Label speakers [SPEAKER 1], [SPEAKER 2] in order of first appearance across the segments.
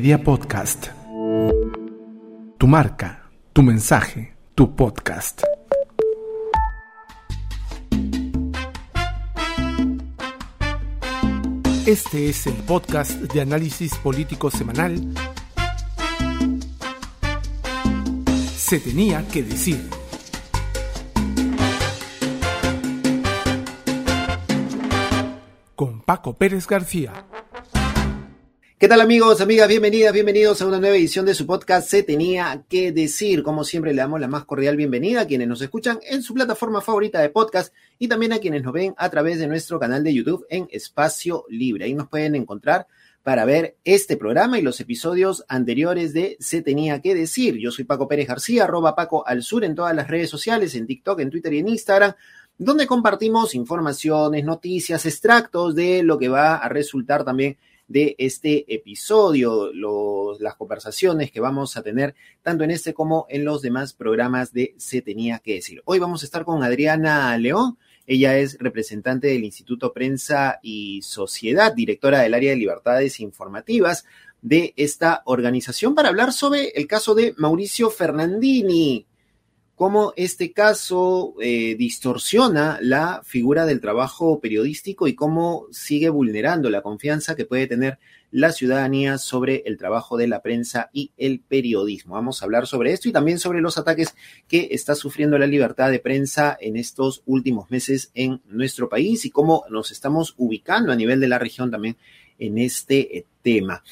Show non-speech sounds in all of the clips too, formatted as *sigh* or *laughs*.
[SPEAKER 1] Media Podcast. Tu marca, tu mensaje, tu podcast. Este es el podcast de análisis político semanal. Se tenía que decir. Con Paco Pérez García.
[SPEAKER 2] ¿Qué tal amigos, amigas? Bienvenidas, bienvenidos a una nueva edición de su podcast Se tenía que decir. Como siempre le damos la más cordial bienvenida a quienes nos escuchan en su plataforma favorita de podcast y también a quienes nos ven a través de nuestro canal de YouTube en Espacio Libre. Ahí nos pueden encontrar para ver este programa y los episodios anteriores de Se tenía que decir. Yo soy Paco Pérez García, arroba Paco al Sur en todas las redes sociales, en TikTok, en Twitter y en Instagram donde compartimos informaciones, noticias, extractos de lo que va a resultar también de este episodio, las conversaciones que vamos a tener tanto en este como en los demás programas de Se tenía que decir. Hoy vamos a estar con Adriana León. Ella es representante del Instituto Prensa y Sociedad, directora del área de libertades informativas de esta organización para hablar sobre el caso de Mauricio Fernandini, cómo este caso eh, distorsiona la figura del trabajo periodístico y cómo sigue vulnerando la confianza que puede tener la ciudadanía sobre el trabajo de la prensa y el periodismo. Vamos a hablar sobre esto y también sobre los ataques que está sufriendo la libertad de prensa en estos últimos meses en nuestro país y cómo nos estamos ubicando a nivel de la región también en este eh, tema.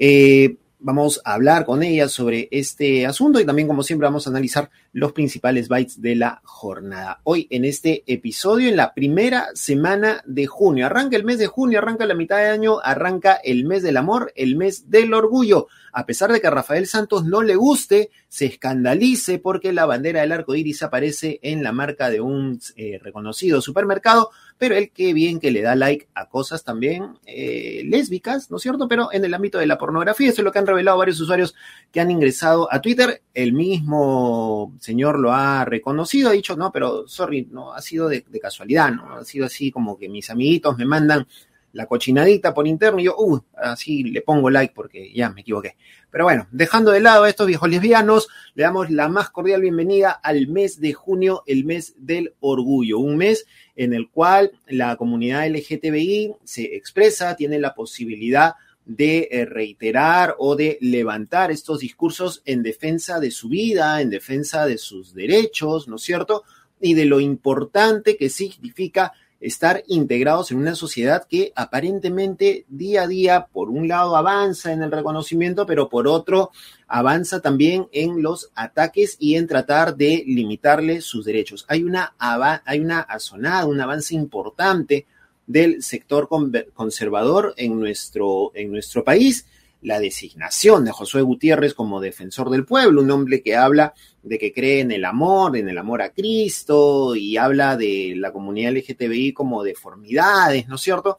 [SPEAKER 2] Eh, Vamos a hablar con ella sobre este asunto y también, como siempre, vamos a analizar los principales bytes de la jornada. Hoy, en este episodio, en la primera semana de junio. Arranca el mes de junio, arranca la mitad de año, arranca el mes del amor, el mes del orgullo. A pesar de que a Rafael Santos no le guste, se escandalice porque la bandera del arco iris aparece en la marca de un eh, reconocido supermercado, pero él qué bien que le da like a cosas también eh, lésbicas, ¿no es cierto? Pero en el ámbito de la pornografía, eso es lo que han revelado varios usuarios que han ingresado a Twitter. El mismo señor lo ha reconocido, ha dicho, no, pero sorry, no ha sido de, de casualidad, ¿no? Ha sido así como que mis amiguitos me mandan la cochinadita por interno y yo, uh, así le pongo like porque ya me equivoqué. Pero bueno, dejando de lado a estos viejos lesbianos, le damos la más cordial bienvenida al mes de junio, el mes del orgullo, un mes en el cual la comunidad LGTBI se expresa, tiene la posibilidad de eh, reiterar o de levantar estos discursos en defensa de su vida, en defensa de sus derechos, ¿no es cierto? Y de lo importante que significa estar integrados en una sociedad que aparentemente día a día, por un lado, avanza en el reconocimiento, pero por otro, avanza también en los ataques y en tratar de limitarle sus derechos. Hay una, hay una azonada, un avance importante del sector conservador en nuestro, en nuestro país la designación de Josué Gutiérrez como defensor del pueblo, un hombre que habla de que cree en el amor, en el amor a Cristo y habla de la comunidad LGTBI como deformidades, ¿no es cierto?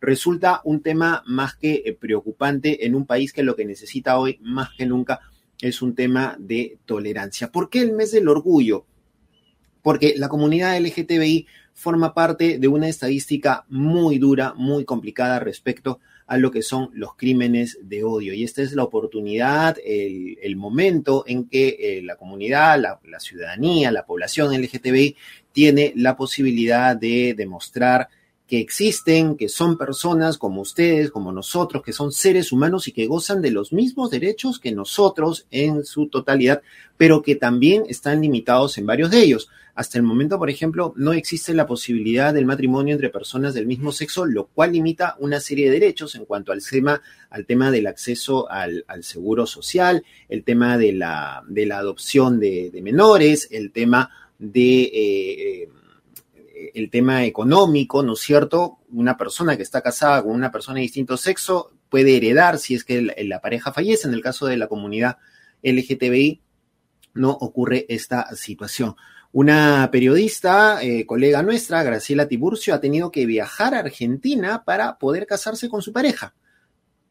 [SPEAKER 2] Resulta un tema más que eh, preocupante en un país que lo que necesita hoy más que nunca es un tema de tolerancia. ¿Por qué el mes del orgullo? Porque la comunidad LGTBI forma parte de una estadística muy dura, muy complicada respecto a a lo que son los crímenes de odio. Y esta es la oportunidad, el, momento en que eh, la comunidad, la, la, ciudadanía, la población LGTBI tiene la posibilidad de demostrar que existen, que son personas como ustedes, como nosotros, que son seres humanos y que gozan de los mismos derechos que nosotros en su totalidad, pero que también están limitados en varios de ellos. Hasta el momento, por ejemplo, no existe la posibilidad del matrimonio entre personas del mismo sexo, lo cual limita una serie de derechos en cuanto al tema, al tema del acceso al, seguro social, el tema de la, de la adopción de, menores, el tema de eh, eh, el tema económico, ¿no es cierto? Una persona que está casada con una persona de distinto sexo puede heredar si es que la, pareja fallece. En el caso de la comunidad LGTBI no ocurre esta situación. Una periodista, eh, colega nuestra, Graciela Tiburcio, ha tenido que viajar a Argentina para poder casarse con su pareja.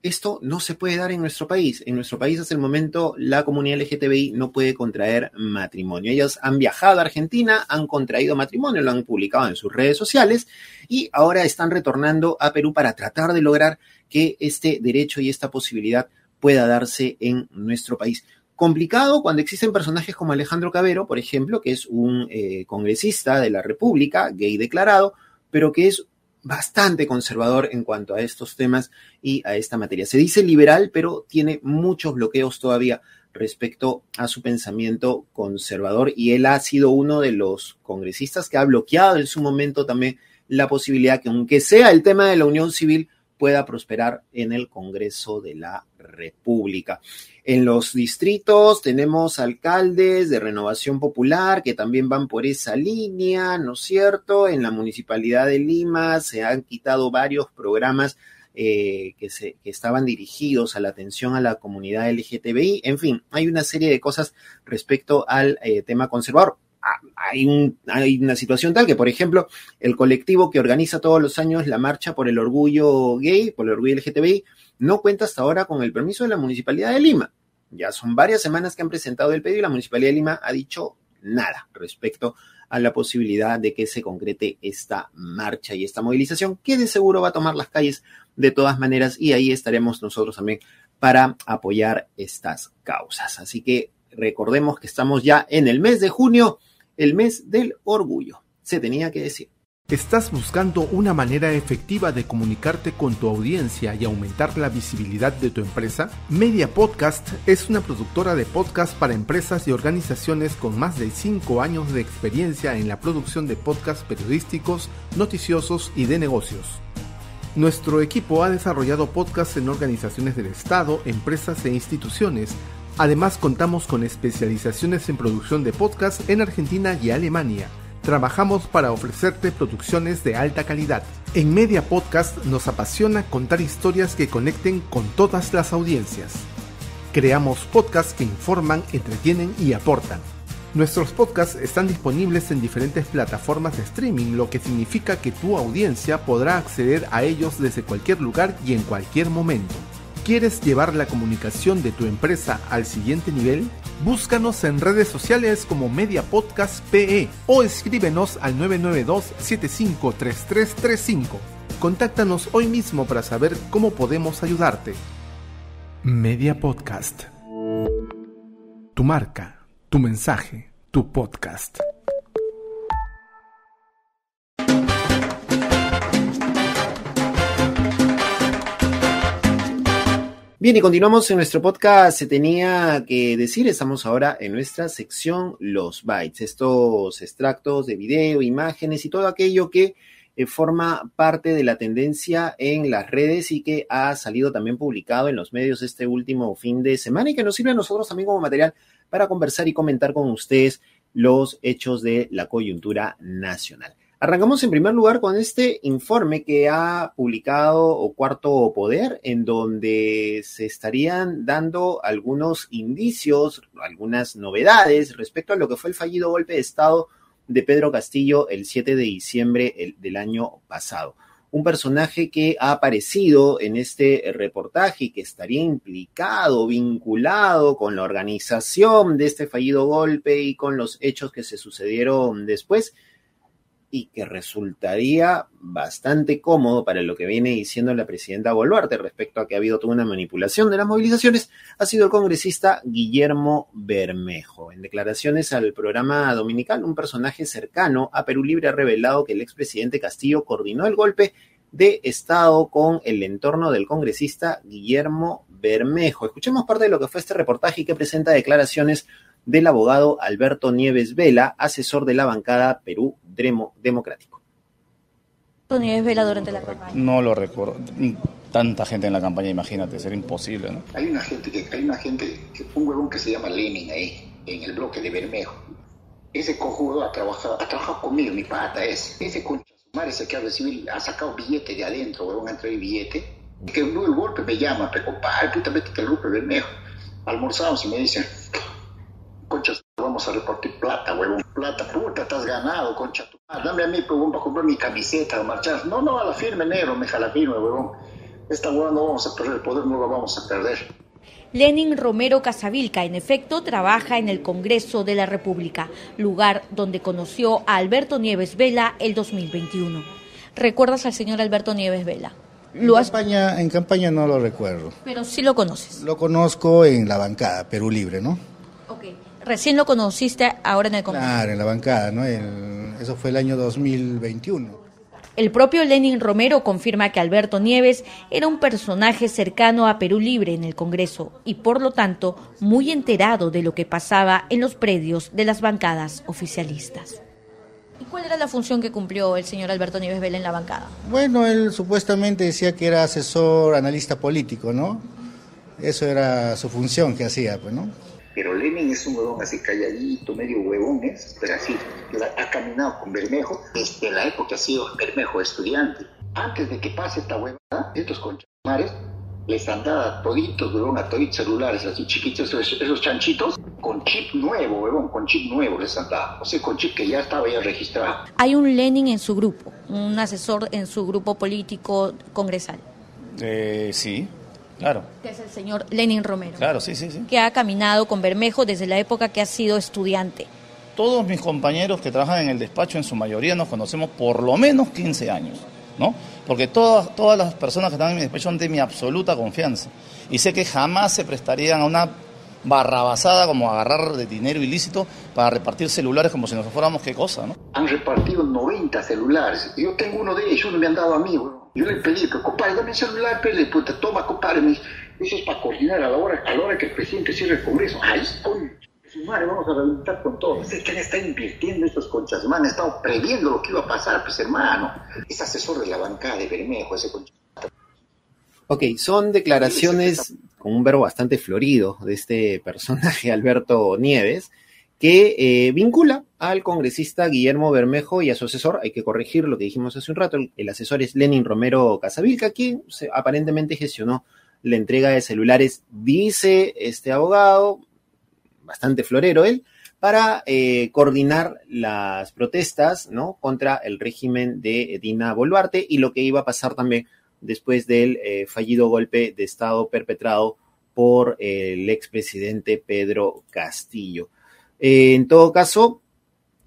[SPEAKER 2] Esto no se puede dar en nuestro país. En nuestro país hasta el momento la comunidad LGTBI no puede contraer matrimonio. Ellos han viajado a Argentina, han contraído matrimonio, lo han publicado en sus redes sociales y ahora están retornando a Perú para tratar de lograr que este derecho y esta posibilidad pueda darse en nuestro país. Complicado cuando existen personajes como Alejandro Cabero, por ejemplo, que es un eh, congresista de la República, gay declarado, pero que es bastante conservador en cuanto a estos temas y a esta materia. Se dice liberal, pero tiene muchos bloqueos todavía respecto a su pensamiento conservador y él ha sido uno de los congresistas que ha bloqueado en su momento también la posibilidad que aunque sea el tema de la unión civil pueda prosperar en el Congreso de la República. En los distritos tenemos alcaldes de renovación popular que también van por esa línea, ¿no es cierto? En la Municipalidad de Lima se han quitado varios programas eh, que, se, que estaban dirigidos a la atención a la comunidad LGTBI. En fin, hay una serie de cosas respecto al eh, tema conservador. Hay, hay, una situación tal que, por ejemplo, el colectivo que organiza todos los años la marcha por el orgullo gay, por el orgullo LGTBI, no cuenta hasta ahora con el permiso de la Municipalidad de Lima. Ya son varias semanas que han presentado el pedido y la Municipalidad de Lima ha dicho nada respecto a la posibilidad de que se concrete esta marcha y esta movilización, que de seguro va a tomar las calles de todas maneras y ahí estaremos nosotros también para apoyar estas causas. Así que recordemos que estamos ya en el mes de junio, el mes del orgullo. Se tenía que decir.
[SPEAKER 1] ¿Estás buscando una manera efectiva de comunicarte con tu audiencia y aumentar la visibilidad de tu empresa? Media Podcast es una productora de podcast para empresas y organizaciones con más de 5 años de experiencia en la producción de podcasts periodísticos, noticiosos y de negocios. Nuestro equipo ha desarrollado podcasts en organizaciones del Estado, empresas e instituciones. Además contamos con especializaciones en producción de podcasts en Argentina y Alemania trabajamos para ofrecerte producciones de alta calidad. En Media Podcast nos apasiona contar historias que conecten con todas las audiencias. Creamos podcasts que informan, entretienen y aportan. Nuestros podcasts están disponibles en diferentes plataformas de streaming, lo que significa que tu audiencia podrá acceder a ellos desde cualquier lugar y en cualquier momento. ¿Quieres llevar la comunicación de tu empresa al siguiente nivel? Búscanos en redes sociales como Media Podcast PE o escríbenos al 992-753335. Contáctanos hoy mismo para saber cómo podemos ayudarte. Media Podcast. Tu marca, tu mensaje, tu podcast.
[SPEAKER 2] Bien, y continuamos en nuestro podcast. Se tenía que decir, estamos ahora en nuestra sección Los Bytes, estos extractos de video, imágenes y todo aquello que eh, forma parte de la tendencia en las redes y que ha salido también publicado en los medios este último fin de semana y que nos sirve a nosotros también como material para conversar y comentar con ustedes los hechos de la coyuntura nacional. Arrancamos en primer lugar con este informe que ha publicado Cuarto Poder, en donde se estarían dando algunos indicios, algunas novedades respecto a lo que fue el fallido golpe de Estado de Pedro Castillo el 7 de diciembre del año pasado. Un personaje que ha aparecido en este reportaje y que estaría implicado, vinculado con la organización de este fallido golpe y con los hechos que se sucedieron después y que resultaría bastante cómodo para lo que viene diciendo la presidenta Boluarte respecto a que ha habido toda una manipulación de las movilizaciones, ha sido el congresista Guillermo Bermejo. En declaraciones al programa dominical, un personaje cercano a Perú Libre ha revelado que el expresidente Castillo coordinó el golpe de Estado con el entorno del congresista Guillermo Bermejo. Escuchemos parte de lo que fue este reportaje y que presenta declaraciones del abogado Alberto Nieves Vela, asesor de la bancada Perú Democrático.
[SPEAKER 3] Nieves Vela durante la campaña?
[SPEAKER 4] No lo recuerdo. Tanta gente en la campaña, imagínate, sería imposible, ¿no?
[SPEAKER 5] Hay una gente que, hay una gente, un huevón que se llama Lenin ahí, en el bloque de Bermejo. Ese cojudo ha trabajado, ha trabajado conmigo, mi pata es. Ese concha madre ese que ha recibido, ha sacado billete de adentro, huevón, entró el billete. Que el golpe me llama, pero compadre, puta, métete el grupo de Bermejo. Almorzamos y me dicen, vamos a repartir plata, huevón. Plata, puta, estás ganado, concha. Dame a mí, huevón, para comprar mi camiseta, marchar. No, no, a la firme, negro, me la firme, huevón. Esta huevón no vamos a perder el poder, no lo vamos a perder.
[SPEAKER 3] Lenin Romero Casavilca, en efecto, trabaja en el Congreso de la República, lugar donde conoció a Alberto Nieves Vela el 2021. ¿Recuerdas al señor Alberto Nieves Vela? ¿Lo
[SPEAKER 6] en, campaña, en campaña no lo recuerdo.
[SPEAKER 3] Pero sí lo conoces.
[SPEAKER 6] Lo conozco en la bancada, Perú Libre, ¿no?
[SPEAKER 3] Recién lo conociste ahora en el Congreso.
[SPEAKER 6] Claro, en la bancada, ¿no? El- eso fue el año 2021.
[SPEAKER 3] El propio Lenin Romero confirma que Alberto Nieves era un personaje cercano a Perú Libre en el Congreso y por lo tanto muy enterado de lo que pasaba en los predios de las bancadas oficialistas. ¿Y cuál era la función que cumplió el señor Alberto Nieves Vela en la bancada?
[SPEAKER 6] Bueno, él supuestamente decía que era asesor, analista político, ¿no? Eso era su función que hacía, pues, ¿no?
[SPEAKER 5] Pero Lenin es un huevón así calladito, medio huevón, es, pero así, la- ha caminado con Bermejo desde la época que ha sido Bermejo estudiante. Antes de que pase esta huevada, estos conchamares les han dado toditos, huevón, a toditos celulares así chiquitos, esos, esos chanchitos, con chip nuevo, huevón, con chip nuevo les han dado. O sea, con chip que ya estaba ya registrado.
[SPEAKER 3] Hay un Lenin en su grupo, un asesor en su grupo político congresal,
[SPEAKER 4] Eh, sí, claro,
[SPEAKER 3] que es el señor Lenin Romero,
[SPEAKER 4] claro, sí, sí, sí.
[SPEAKER 3] que ha caminado con Bermejo desde la época que ha sido estudiante.
[SPEAKER 4] Todos mis compañeros que trabajan en el despacho, en su mayoría nos conocemos por lo menos 15 años, ¿no? Porque todas, todas las personas que están en mi despacho son de mi absoluta confianza. Y sé que jamás se prestarían a una barrabasada como agarrar de dinero ilícito para repartir celulares como si nos fuéramos qué cosa, ¿no?
[SPEAKER 5] Han repartido 90 celulares. Yo tengo uno de ellos, uno me han dado a mí. Yo le pedí que, compadre, dame el celular, pele, puta, toma, compadre. Me eso es para coordinar a la hora, a la hora que el presidente cierre el Congreso. Ay, con su madre, vamos a reventar con todo. ¿Usted quién está invirtiendo estos conchas? Man, han estado previendo lo que iba a pasar, pues hermano. Es asesor de la bancada de Bermejo, ese concha.
[SPEAKER 2] Ok, son declaraciones con un verbo bastante florido de este personaje, *laughs* Alberto Nieves, que eh, vincula al congresista Guillermo Bermejo y a su asesor, hay que corregir lo que dijimos hace un rato, el, asesor es Lenin Romero Casavilca, quien se- aparentemente gestionó la entrega de celulares, dice este abogado, bastante florero él, para eh, coordinar las protestas ¿no? contra el régimen de Dina Boluarte y lo que iba a pasar también después del eh, fallido golpe de Estado perpetrado por eh, el expresidente Pedro Castillo. Eh, en todo caso,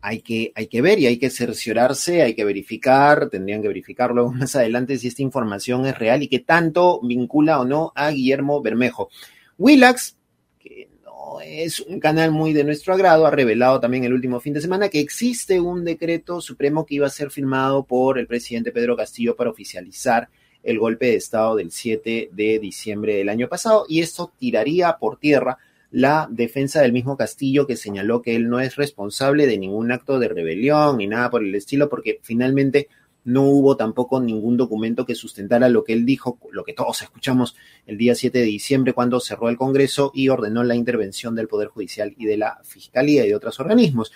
[SPEAKER 2] hay que, hay que ver y hay que cerciorarse, hay que verificar, tendrían que verificar luego *laughs* más adelante si esta información es real y qué tanto vincula o no a Guillermo Bermejo. Willax, que no es un canal muy de nuestro agrado, ha revelado también el último fin de semana que existe un decreto supremo que iba a ser firmado por el presidente Pedro Castillo para oficializar el golpe de Estado del 7 de diciembre del año pasado y esto tiraría por tierra la defensa del mismo Castillo que señaló que él no es responsable de ningún acto de rebelión ni nada por el estilo porque finalmente no hubo tampoco ningún documento que sustentara lo que él dijo, lo que todos escuchamos el día 7 de diciembre cuando cerró el Congreso y ordenó la intervención del Poder Judicial y de la Fiscalía y de otros organismos.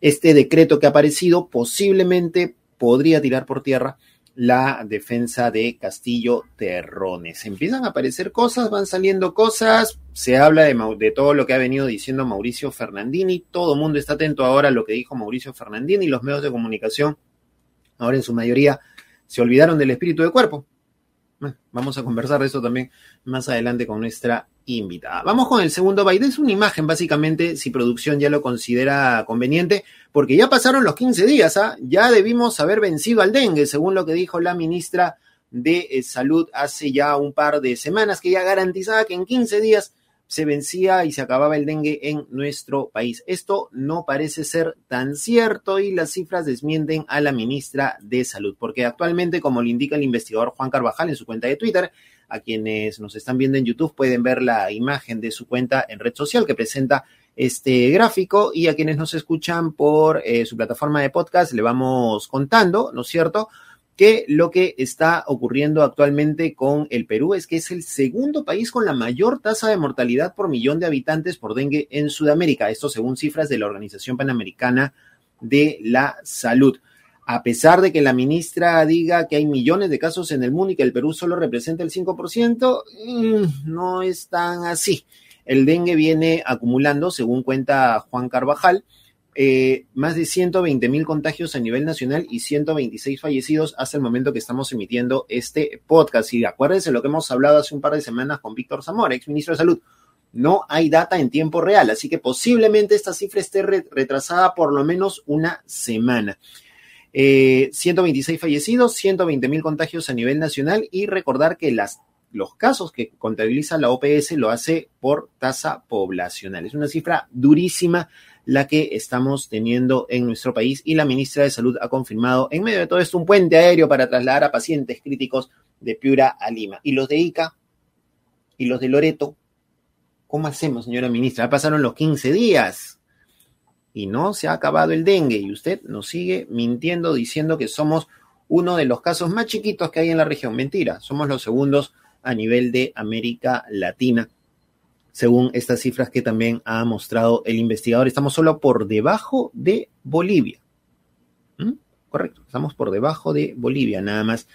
[SPEAKER 2] Este decreto que ha aparecido posiblemente podría tirar por tierra la defensa de Castillo Terrones. Empiezan a aparecer cosas, van saliendo cosas, se habla de, todo lo que ha venido diciendo Mauricio Fernandini, todo el mundo está atento ahora a lo que dijo Mauricio Fernandini, los medios de comunicación, ahora en su mayoría, se olvidaron del espíritu de cuerpo. Vamos a conversar de eso también más adelante con nuestra invitada. Vamos con el segundo byte. Es una imagen, básicamente, si producción ya lo considera conveniente, porque ya pasaron los 15 días, ¿ah? ya debimos haber vencido al dengue, según lo que dijo la ministra de eh, Salud hace ya un par de semanas, que ya garantizaba que en 15 días se vencía y se acababa el dengue en nuestro país. Esto no parece ser tan cierto y las cifras desmienten a la ministra de Salud, porque actualmente, como le indica el investigador Juan Carvajal en su cuenta de Twitter, a quienes nos están viendo en YouTube pueden ver la imagen de su cuenta en red social que presenta este gráfico y a quienes nos escuchan por eh, su plataforma de podcast le vamos contando, ¿no es cierto? que lo que está ocurriendo actualmente con el Perú es que es el segundo país con la mayor tasa de mortalidad por millón de habitantes por dengue en Sudamérica, esto según cifras de la Organización Panamericana de la Salud. A pesar de que la ministra diga que hay millones de casos en el mundo y que el Perú solo representa el 5%, mmm, no es tan así. El dengue viene acumulando, según cuenta Juan Carvajal, eh, más de 120 mil contagios a nivel nacional y 126 fallecidos hasta el momento que estamos emitiendo este podcast. Y acuérdense lo que hemos hablado hace un par de semanas con Víctor Zamora, ex ministro de Salud. No hay data en tiempo real, así que posiblemente esta cifra esté re retrasada por lo menos una semana. 126 fallecidos, 120 mil contagios a nivel nacional y recordar que las los casos que contabiliza la OPS lo hace por tasa poblacional. Es una cifra durísima la que estamos teniendo en nuestro país y la ministra de Salud ha confirmado en medio de todo esto un puente aéreo para trasladar a pacientes críticos de Piura a Lima. ¿Y los de Ica? ¿Y los de Loreto? ¿Cómo hacemos, señora ministra? Ya pasaron los 15 días y no se ha acabado el dengue y usted nos sigue mintiendo diciendo que somos uno de los casos más chiquitos que hay en la región. Mentira, somos los segundos a nivel de América Latina, según estas cifras que también ha mostrado el investigador. Estamos solo por debajo de Bolivia. ¿Mm? Correcto, estamos por debajo de Bolivia, nada más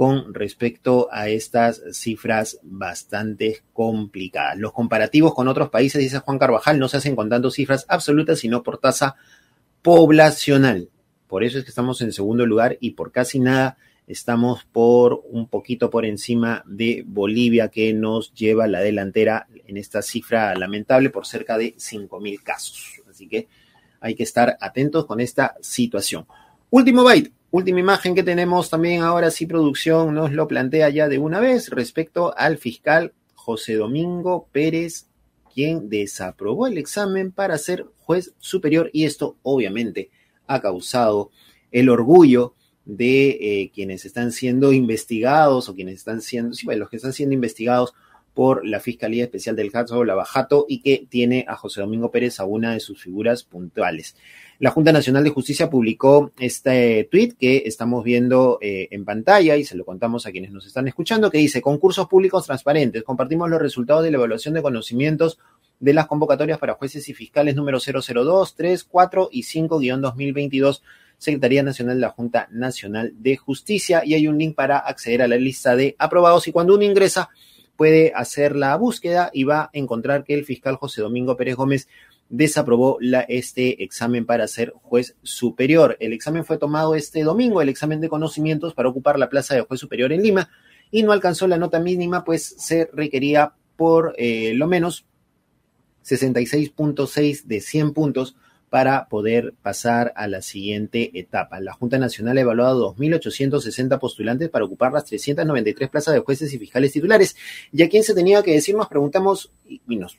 [SPEAKER 2] con respecto a estas cifras bastante complicadas. Los comparativos con otros países, dice Juan Carvajal, no se hacen contando cifras absolutas, sino por tasa poblacional. Por eso es que estamos en segundo lugar y por casi nada Estamos por un poquito por encima de Bolivia, que nos lleva la delantera en esta cifra lamentable por cerca de 5.000 casos. Así que hay que estar atentos con esta situación. Último byte, última imagen que tenemos también ahora sí producción nos lo plantea ya de una vez respecto al fiscal José Domingo Pérez, quien desaprobó el examen para ser juez superior y esto obviamente ha causado el orgullo de eh, quienes están siendo investigados o quienes están siendo, sí, bueno, los que están siendo investigados por la Fiscalía Especial del caso Lavajato y que tiene a José Domingo Pérez a una de sus figuras puntuales. La Junta Nacional de Justicia publicó este tweet que estamos viendo eh, en pantalla y se lo contamos a quienes nos están escuchando, que dice, concursos públicos transparentes, compartimos los resultados de la evaluación de conocimientos de las convocatorias para jueces y fiscales número 002, 3, 4 y 5-2022 Secretaría Nacional de la Junta Nacional de Justicia y hay un link para acceder a la lista de aprobados y cuando uno ingresa puede hacer la búsqueda y va a encontrar que el fiscal José Domingo Pérez Gómez desaprobó la, este examen para ser juez superior. El examen fue tomado este domingo, el examen de conocimientos para ocupar la plaza de juez superior en Lima y no alcanzó la nota mínima, pues se requería por eh, lo menos 66.6 de 100 puntos para poder pasar a la siguiente etapa. La Junta Nacional ha evaluado 2.860 postulantes para ocupar las 393 plazas de jueces y fiscales titulares. Y a quién se tenía que decir, nos preguntamos, y nos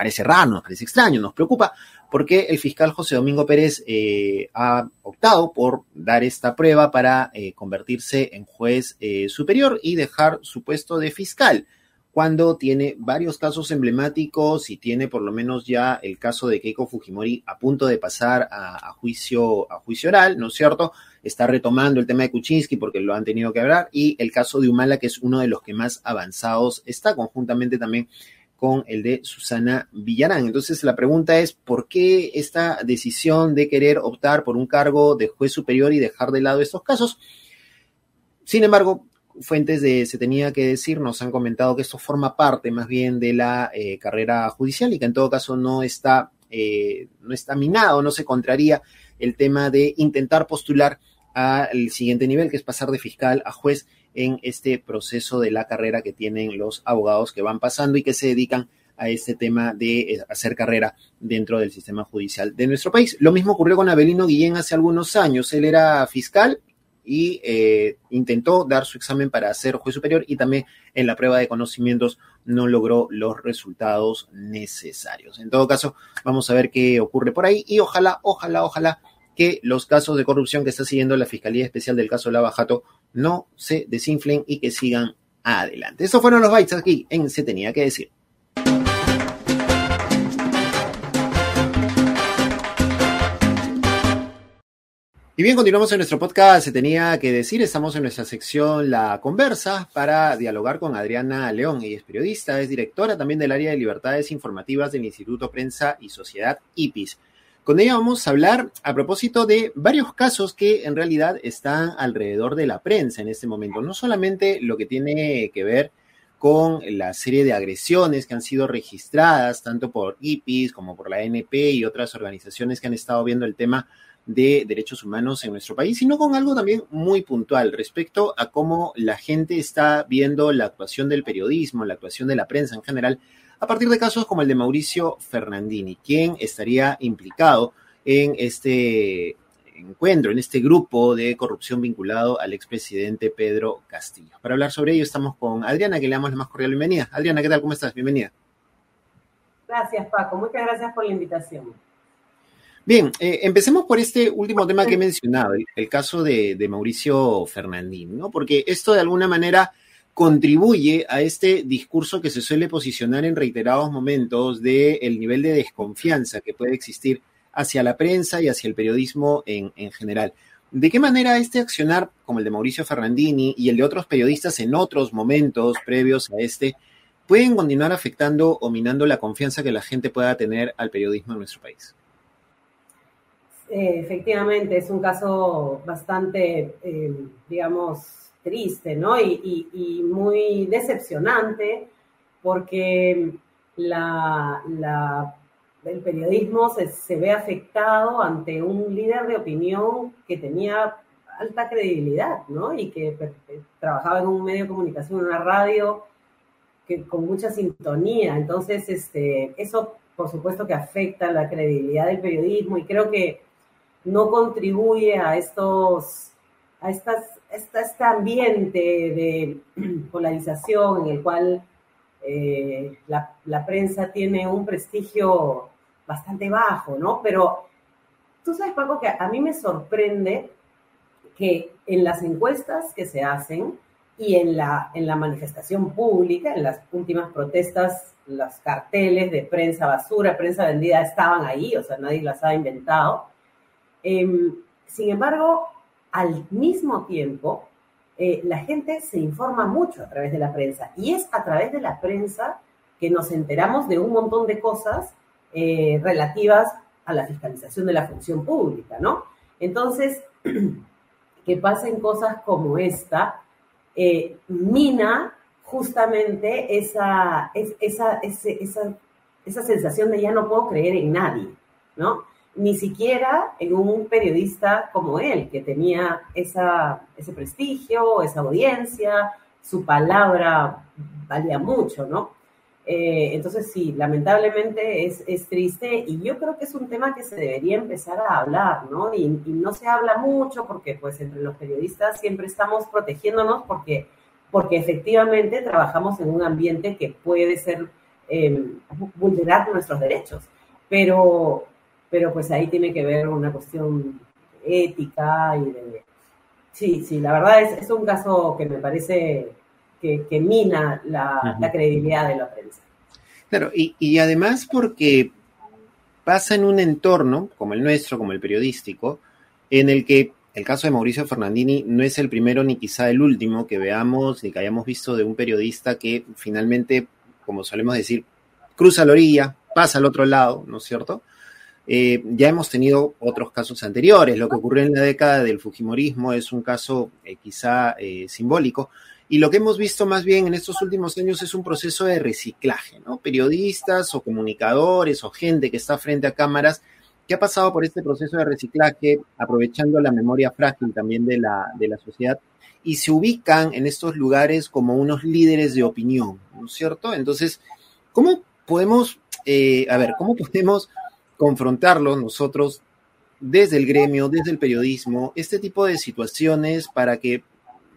[SPEAKER 2] parece raro, nos parece extraño, nos preocupa, porque el fiscal José Domingo Pérez eh, ha optado por dar esta prueba para eh, convertirse en juez eh, superior y dejar su puesto de fiscal cuando tiene varios casos emblemáticos y tiene por lo menos ya el caso de Keiko Fujimori a punto de pasar a, juicio, a juicio oral, ¿no es cierto? Está retomando el tema de Kuczynski porque lo han tenido que hablar y el caso de Humala, que es uno de los que más avanzados está, conjuntamente también con el de Susana Villarán. Entonces la pregunta es, ¿por qué esta decisión de querer optar por un cargo de juez superior y dejar de lado estos casos? Sin embargo, fuentes de Se tenía que decir nos han comentado que esto forma parte más bien de la eh, carrera judicial y que en todo caso no está, eh, no está minado, no se contraría el tema de intentar postular al siguiente nivel, que es pasar de fiscal a juez en este proceso de la carrera que tienen los abogados que van pasando y que se dedican a este tema de eh, hacer carrera dentro del sistema judicial de nuestro país. Lo mismo ocurrió con Abelino Guillén hace algunos años. Él era fiscal y eh, intentó dar su examen para ser juez superior y también en la prueba de conocimientos no logró los resultados necesarios. En todo caso, vamos a ver qué ocurre por ahí y ojalá, ojalá, ojalá que los casos de corrupción que está siguiendo la Fiscalía Especial del caso Lava Jato no se desinflen y que sigan adelante. Estos fueron los bytes aquí en Se Tenía que Decir. Y bien, continuamos en nuestro podcast. Se tenía que decir, estamos en nuestra sección La Conversa para dialogar con Adriana León. Ella es periodista, es directora también del área de libertades informativas del Instituto Prensa y Sociedad IPIS. Con ella vamos a hablar a propósito de varios casos que en realidad están alrededor de la prensa en este momento. No solamente lo que tiene que ver con la serie de agresiones que han sido registradas tanto por IPIS como por la NP y otras organizaciones que han estado viendo el tema de derechos humanos en nuestro país, sino con algo también muy puntual respecto a cómo la gente está viendo la actuación del periodismo, la actuación de la prensa en general, a partir de casos como el de Mauricio Fernandini, quien estaría implicado en este, encuentro, en este grupo de corrupción vinculado al expresidente Pedro Castillo. Para hablar sobre ello estamos con Adriana, que le damos la más cordial bienvenida. Adriana, ¿qué tal? ¿Cómo estás? Bienvenida.
[SPEAKER 7] Gracias, Paco. Muchas gracias por la invitación.
[SPEAKER 2] Bien, eh, empecemos por este último tema que he mencionado, el, caso de, de, Mauricio Fernandín, ¿no? Porque esto de alguna manera contribuye a este discurso que se suele posicionar en reiterados momentos del el nivel de desconfianza que puede existir hacia la prensa y hacia el periodismo en, en general. ¿De qué manera este accionar, como el de Mauricio Fernandini y el de otros periodistas en otros momentos previos a este, pueden continuar afectando o minando la confianza que la gente pueda tener al periodismo en nuestro país?
[SPEAKER 7] Eh, efectivamente, es un caso bastante, eh, digamos, triste, ¿no? Y, y, muy decepcionante porque el periodismo se, ve afectado ante un líder de opinión que tenía alta credibilidad, ¿no? Y que trabajaba en un medio de comunicación, en una radio, que, con mucha sintonía. Entonces, este, eso por supuesto que afecta la credibilidad del periodismo y creo que no contribuye a estos, a estas, este ambiente de *clears throat* polarización en el cual eh, la, la, prensa tiene un prestigio bastante bajo, ¿no? Pero tú sabes, Paco, que a mí me sorprende que en las encuestas que se hacen y en la, en la manifestación pública, en las últimas protestas, los carteles de prensa basura, prensa vendida estaban ahí, o sea, nadie las ha inventado. Em, sin embargo, al mismo tiempo, eh, la gente se informa mucho a través de la prensa y es a través de la prensa que nos enteramos de un montón de cosas eh, relativas a la fiscalización de la función pública, ¿no? Entonces, *clears throat* que pasen cosas como esta, eh, mina justamente esa, esa, esa, esa sensación de ya no puedo creer en nadie, ¿no? Ni siquiera en un periodista como él, que tenía esa, ese prestigio, esa audiencia, su palabra valía mucho, ¿no? Eh, entonces sí, lamentablemente es, es, triste y yo creo que es un tema que se debería empezar a hablar, ¿no? Y, no se habla mucho porque pues entre los periodistas siempre estamos protegiéndonos porque, porque efectivamente trabajamos en un ambiente que puede ser eh, vulnerar nuestros derechos. Pero, pero pues ahí tiene que ver una cuestión ética y de... Sí, sí, la verdad es, es un caso que me parece que, que mina la, la, credibilidad de la prensa.
[SPEAKER 2] Claro, y, y además porque pasa en un entorno como el nuestro, como el periodístico, en el que el caso de Mauricio Fernandini no es el primero ni quizá el último que veamos ni que hayamos visto de un periodista que finalmente, como solemos decir, cruza la orilla, pasa al otro lado, ¿no es cierto? Eh, ya hemos tenido otros casos anteriores. Lo que ocurrió en la década del Fujimorismo es un caso eh, quizá eh, simbólico. Y lo que hemos visto más bien en estos últimos años es un proceso de reciclaje, ¿no? Periodistas o comunicadores o gente que está frente a cámaras que ha pasado por este proceso de reciclaje, aprovechando la memoria frágil también de la, de la sociedad, y se ubican en estos lugares como unos líderes de opinión, ¿no es cierto? Entonces, ¿cómo podemos, a ver, cómo podemos confrontarlo nosotros desde el gremio, desde el periodismo, este tipo de situaciones para que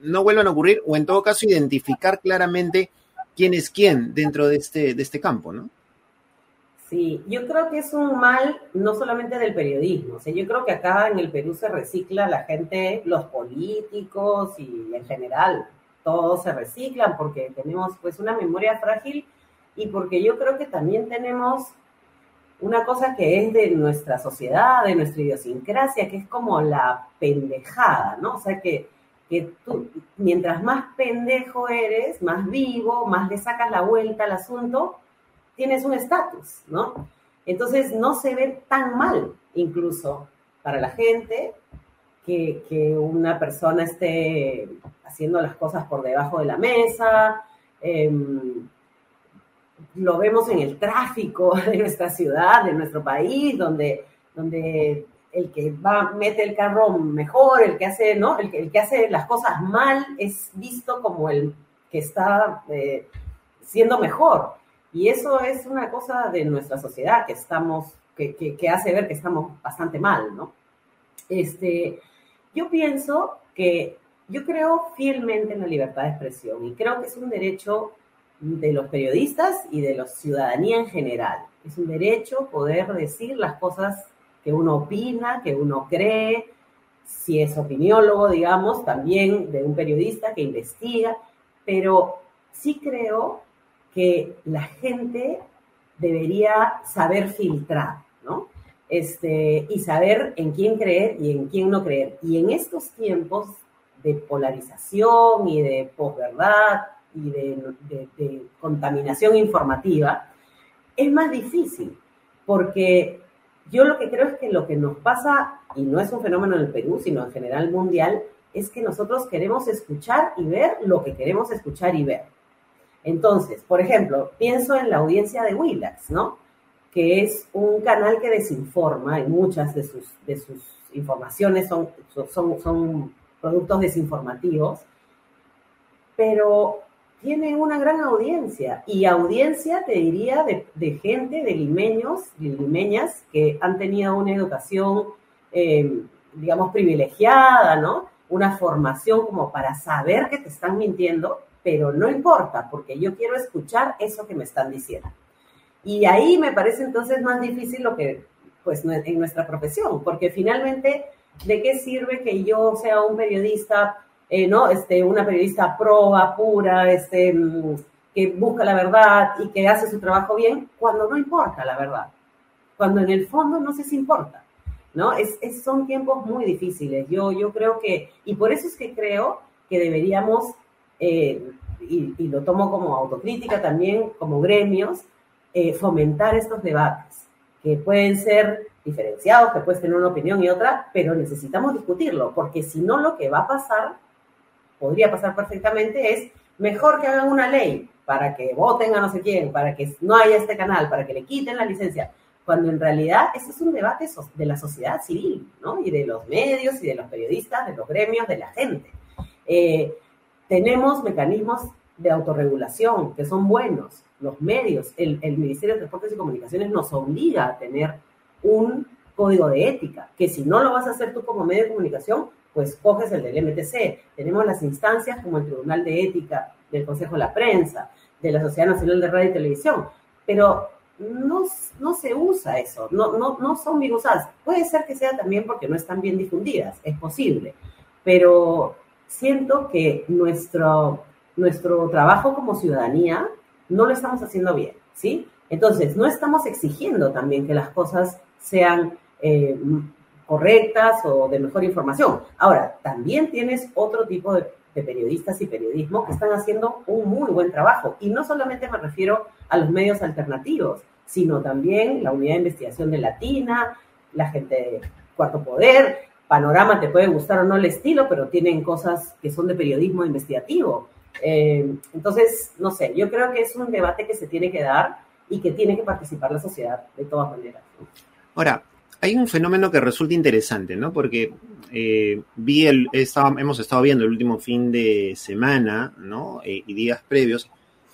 [SPEAKER 2] no vuelvan a ocurrir o en todo caso identificar claramente quién es quién dentro de este, de este campo, ¿no?
[SPEAKER 7] Sí, yo creo que es un mal no solamente del periodismo, o sea, yo creo que acá en el Perú se recicla la gente, los políticos y en general, todos se reciclan porque tenemos pues una memoria frágil y porque yo creo que también tenemos una cosa que es de nuestra sociedad, de nuestra idiosincrasia, que es como la pendejada, ¿no? O sea, que, que tú, mientras más pendejo eres, más vivo, más le sacas la vuelta al asunto, tienes un estatus, ¿no? Entonces no se ve tan mal, incluso para la gente, que, que una persona esté haciendo las cosas por debajo de la mesa, eh, lo vemos en el tráfico *laughs* de nuestra ciudad, de nuestro país, donde, donde el que va, mete el carro mejor, el que hace, ¿no? El que, el que hace las cosas mal es visto como el que está eh, siendo mejor. Y eso es una cosa de nuestra sociedad que estamos, que, que, que, hace ver que estamos bastante mal, ¿no? Este, yo pienso que yo creo fielmente en la libertad de expresión y creo que es un derecho de los periodistas y de la ciudadanía en general. Es un derecho poder decir las cosas que uno opina, que uno cree, si es opiniólogo, digamos, también de un periodista que investiga, pero sí creo que la gente debería saber filtrar, ¿no? Este, y saber en quién creer y en quién no creer. Y en estos tiempos de polarización y de posverdad y de, contaminación informativa, es más difícil, porque yo lo que creo es que lo que nos pasa, y no es un fenómeno en el Perú, sino en general mundial, es que nosotros queremos escuchar y ver lo que queremos escuchar y ver. Entonces, por ejemplo, pienso en la audiencia de Willax, ¿no? Que es un canal que desinforma y muchas de sus, de sus informaciones son, son, son productos desinformativos, pero tiene una gran audiencia y audiencia, te diría, de, gente, de limeños y limeñas que han tenido una educación, eh, digamos, privilegiada, ¿no? Una formación como para saber que te están mintiendo, pero no importa, porque yo quiero escuchar eso que me están diciendo. Y ahí me parece entonces más difícil lo que, pues, en nuestra profesión, porque finalmente ¿de qué sirve que yo sea un periodista, eh, ¿no? Este, una periodista proba, pura, este, mm, que busca la verdad y que hace su trabajo bien, cuando no importa la verdad? Cuando en el fondo no se importa, ¿no? Es, son tiempos muy difíciles. Yo, yo creo que, y por eso es que creo que deberíamos, eh, y, lo tomo como autocrítica también, como gremios, eh, fomentar estos debates, que pueden ser diferenciados, que puedes tener una opinión y otra, pero necesitamos discutirlo, porque si no lo que va a pasar, podría pasar perfectamente, es mejor que hagan una ley para que voten a no sé quién, para que no haya este canal, para que le quiten la licencia, cuando en realidad ese es un debate de la sociedad civil, ¿no? Y de los medios y de los periodistas, de los gremios, de la gente. Eh, tenemos mecanismos de autorregulación que son buenos. Los medios, el, el Ministerio de Transportes y Comunicaciones nos obliga a tener un código de ética, que si no lo vas a hacer tú como medio de comunicación, pues coges el del MTC. Tenemos las instancias como el Tribunal de Ética del Consejo de la Prensa, de la Sociedad Nacional de Radio y Televisión, pero no, no se usa eso, no, no, no son bien usadas. Puede ser que sea también porque no están bien difundidas, es posible, pero siento que nuestro, nuestro trabajo como ciudadanía no lo estamos haciendo bien, ¿sí? Entonces, no estamos exigiendo también que las cosas sean eh, correctas o de mejor información. Ahora, también tienes otro tipo de, periodistas y periodismo que están haciendo un muy buen trabajo. Y no solamente me refiero a los medios alternativos, sino también la unidad de investigación de Latina, la gente de Cuarto Poder, Panorama, te puede gustar o no el estilo, pero tienen cosas que son de periodismo investigativo. Eh, entonces, no sé, yo creo que es un debate que se tiene que dar y que tiene que participar la sociedad de todas maneras.
[SPEAKER 2] Ahora, hay un fenómeno que resulta interesante, ¿no? Porque eh, vi el, hemos estado viendo el último fin de semana, ¿no? Eh, y días previos,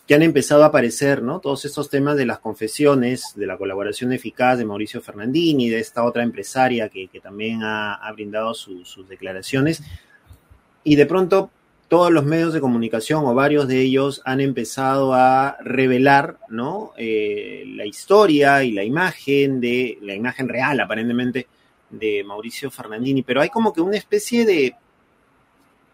[SPEAKER 2] que han empezado a aparecer, ¿no? Todos estos temas de las confesiones, de la colaboración eficaz de Mauricio Fernandini, de esta otra empresaria que, también ha, brindado sus declaraciones. Y de pronto todos los medios de comunicación o varios de ellos han empezado a revelar ¿no? Eh, la historia y la imagen de, la imagen real aparentemente de Mauricio Fernandini, pero hay como que una especie de,